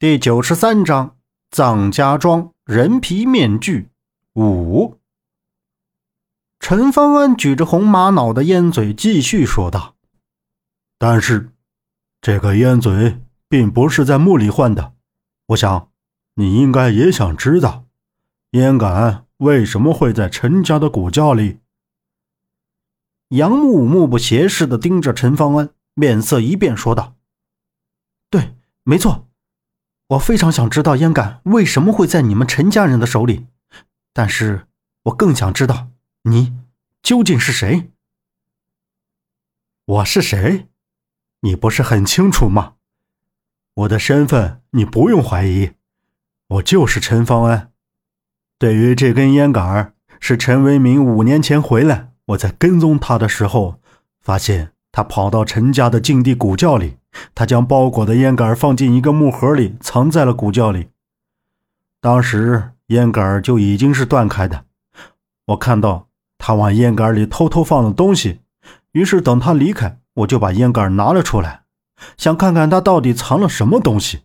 第九十三章藏家庄人皮面具五。陈方安举着红玛瑙的烟嘴，继续说道：“但是，这个烟嘴并不是在墓里换的。我想，你应该也想知道，烟杆为什么会在陈家的古窖里。”杨木目不斜视的盯着陈方安，面色一变，说道：“对，没错。”我非常想知道烟杆为什么会在你们陈家人的手里，但是我更想知道你究竟是谁。我是谁？你不是很清楚吗？我的身份你不用怀疑，我就是陈方安。对于这根烟杆，是陈为民五年前回来，我在跟踪他的时候，发现他跑到陈家的禁地古窖里。他将包裹的烟杆放进一个木盒里，藏在了古窖里。当时烟杆就已经是断开的。我看到他往烟杆里偷偷放了东西，于是等他离开，我就把烟杆拿了出来，想看看他到底藏了什么东西。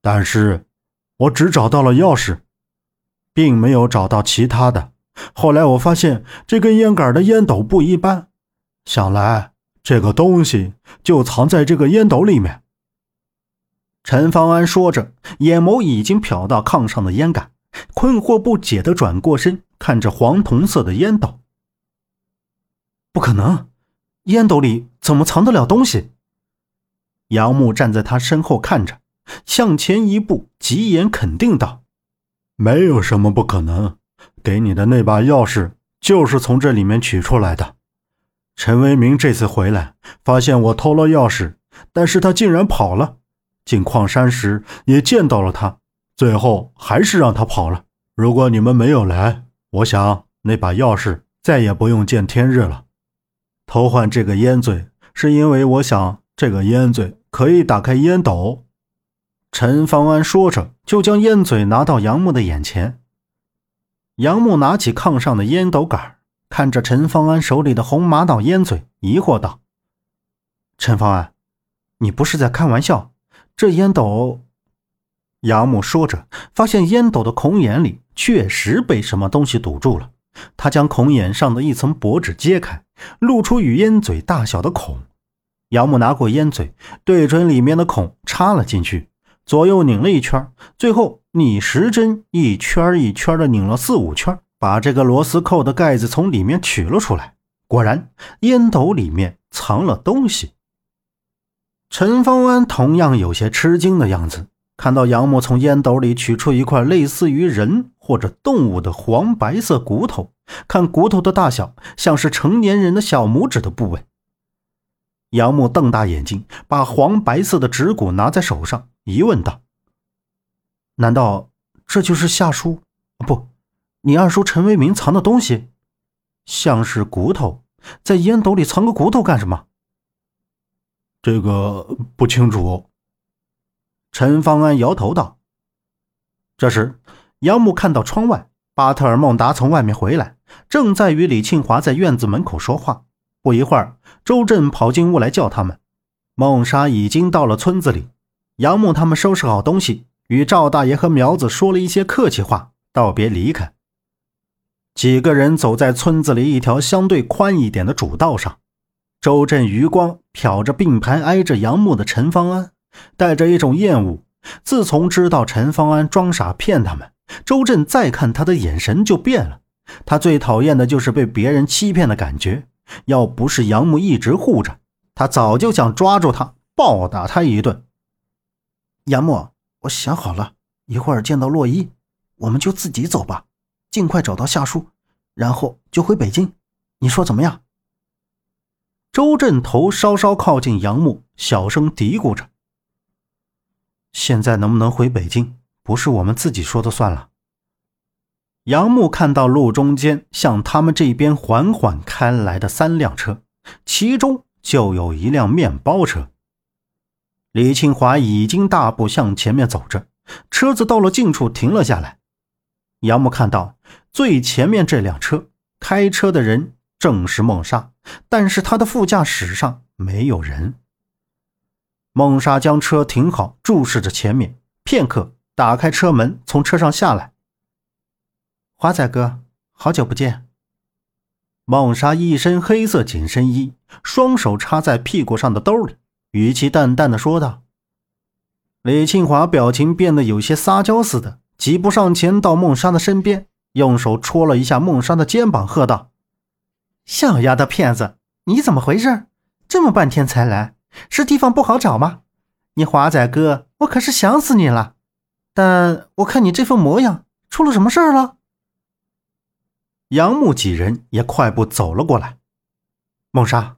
但是，我只找到了钥匙，并没有找到其他的。后来我发现这根烟杆的烟斗不一般，想来。这个东西就藏在这个烟斗里面。陈方安说着，眼眸已经瞟到炕上的烟杆，困惑不解的转过身，看着黄铜色的烟斗。不可能，烟斗里怎么藏得了东西？杨木站在他身后看着，向前一步，急言肯定道：“没有什么不可能，给你的那把钥匙就是从这里面取出来的。”陈为民这次回来，发现我偷了钥匙，但是他竟然跑了。进矿山时也见到了他，最后还是让他跑了。如果你们没有来，我想那把钥匙再也不用见天日了。偷换这个烟嘴，是因为我想这个烟嘴可以打开烟斗。陈方安说着，就将烟嘴拿到杨木的眼前。杨木拿起炕上的烟斗杆看着陈方安手里的红玛瑙烟嘴，疑惑道：“陈方安，你不是在开玩笑？这烟斗……”杨木说着，发现烟斗的孔眼里确实被什么东西堵住了。他将孔眼上的一层薄纸揭开，露出与烟嘴大小的孔。杨木拿过烟嘴，对准里面的孔插了进去，左右拧了一圈，最后逆时针一圈一圈的拧了四五圈。把这个螺丝扣的盖子从里面取了出来，果然烟斗里面藏了东西。陈方安同样有些吃惊的样子，看到杨木从烟斗里取出一块类似于人或者动物的黄白色骨头，看骨头的大小像是成年人的小拇指的部位。杨木瞪大眼睛，把黄白色的指骨拿在手上，疑问道：“难道这就是夏叔？不？”你二叔陈为民藏的东西，像是骨头，在烟斗里藏个骨头干什么？这个不清楚。陈方安摇头道。这时，杨木看到窗外，巴特尔孟达从外面回来，正在与李庆华在院子门口说话。不一会儿，周震跑进屋来叫他们。孟莎已经到了村子里，杨木他们收拾好东西，与赵大爷和苗子说了一些客气话，道别离开。几个人走在村子里一条相对宽一点的主道上，周震余光瞟着并排挨着杨木的陈方安，带着一种厌恶。自从知道陈方安装傻骗他们，周震再看他的眼神就变了。他最讨厌的就是被别人欺骗的感觉。要不是杨木一直护着，他早就想抓住他暴打他一顿。杨木，我想好了，一会儿见到洛伊，我们就自己走吧。尽快找到夏叔，然后就回北京，你说怎么样？周震头稍稍靠近杨木，小声嘀咕着：“现在能不能回北京，不是我们自己说的算了。”杨木看到路中间向他们这边缓缓开来的三辆车，其中就有一辆面包车。李庆华已经大步向前面走着，车子到了近处停了下来。杨木看到最前面这辆车，开车的人正是孟莎，但是他的副驾驶上没有人。孟莎将车停好，注视着前面，片刻，打开车门，从车上下来。华仔哥，好久不见。孟莎一身黑色紧身衣，双手插在屁股上的兜里，语气淡淡的说道。李庆华表情变得有些撒娇似的，几步上前到孟莎的身边，用手戳了一下孟莎的肩膀，喝道：“小丫头片子，你怎么回事？这么半天才来，是地方不好找吗？你华仔哥，我可是想死你了。但我看你这副模样，出了什么事儿了？”杨木几人也快步走了过来。孟莎，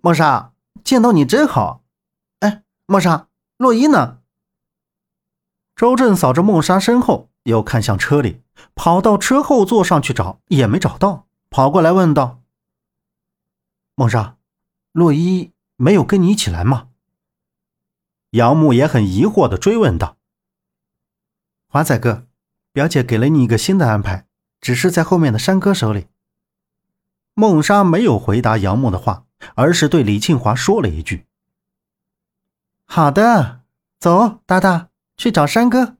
孟莎，见到你真好。哎，孟莎，洛伊呢？周震扫着孟莎身后，又看向车里，跑到车后座上去找，也没找到，跑过来问道：“孟莎，洛伊没有跟你一起来吗？”杨木也很疑惑的追问道：“华仔哥。”表姐给了你一个新的安排，只是在后面的山哥手里。孟莎没有回答杨木的话，而是对李庆华说了一句：“好的，走，大大去找山哥。”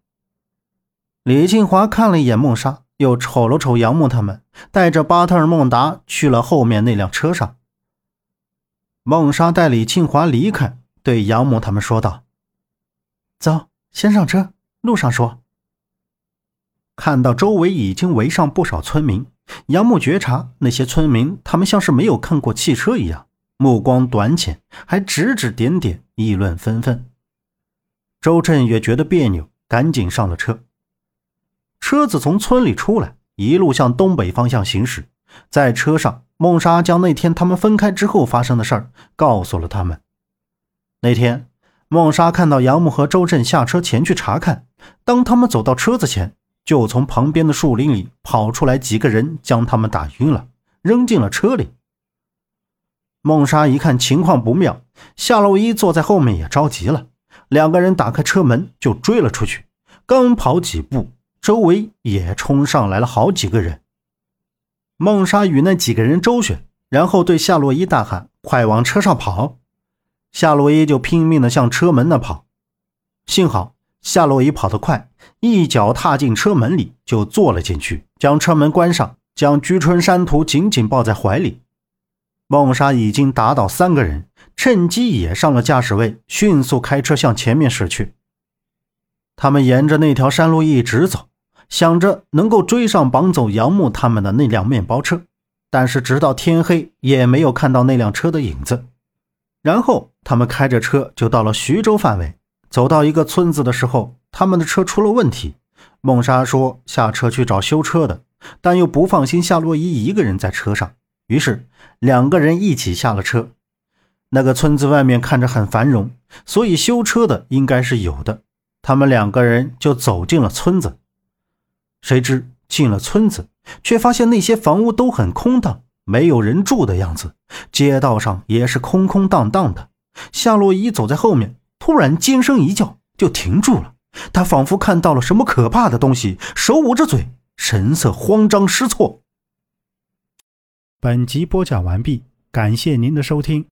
李庆华看了一眼孟莎，又瞅了瞅杨木他们，带着巴特尔孟达去了后面那辆车上。孟莎带李庆华离开，对杨木他们说道：“走，先上车，路上说。”看到周围已经围上不少村民，杨木觉察那些村民，他们像是没有看过汽车一样，目光短浅，还指指点点，议论纷纷。周震也觉得别扭，赶紧上了车。车子从村里出来，一路向东北方向行驶。在车上，孟莎将那天他们分开之后发生的事儿告诉了他们。那天，孟莎看到杨木和周震下车前去查看，当他们走到车子前。就从旁边的树林里跑出来几个人，将他们打晕了，扔进了车里。孟莎一看情况不妙，夏洛伊坐在后面也着急了，两个人打开车门就追了出去。刚跑几步，周围也冲上来了好几个人。孟莎与那几个人周旋，然后对夏洛伊大喊：“快往车上跑！”夏洛伊就拼命地向车门那跑，幸好。夏洛伊跑得快，一脚踏进车门里就坐了进去，将车门关上，将居春山图紧紧抱在怀里。孟莎已经打倒三个人，趁机也上了驾驶位，迅速开车向前面驶去。他们沿着那条山路一直走，想着能够追上绑走杨木他们的那辆面包车，但是直到天黑也没有看到那辆车的影子。然后他们开着车就到了徐州范围。走到一个村子的时候，他们的车出了问题。孟莎说下车去找修车的，但又不放心夏洛伊一个人在车上，于是两个人一起下了车。那个村子外面看着很繁荣，所以修车的应该是有的。他们两个人就走进了村子，谁知进了村子，却发现那些房屋都很空荡，没有人住的样子，街道上也是空空荡荡的。夏洛伊走在后面。突然尖声一叫，就停住了。他仿佛看到了什么可怕的东西，手捂着嘴，神色慌张失措。本集播讲完毕，感谢您的收听。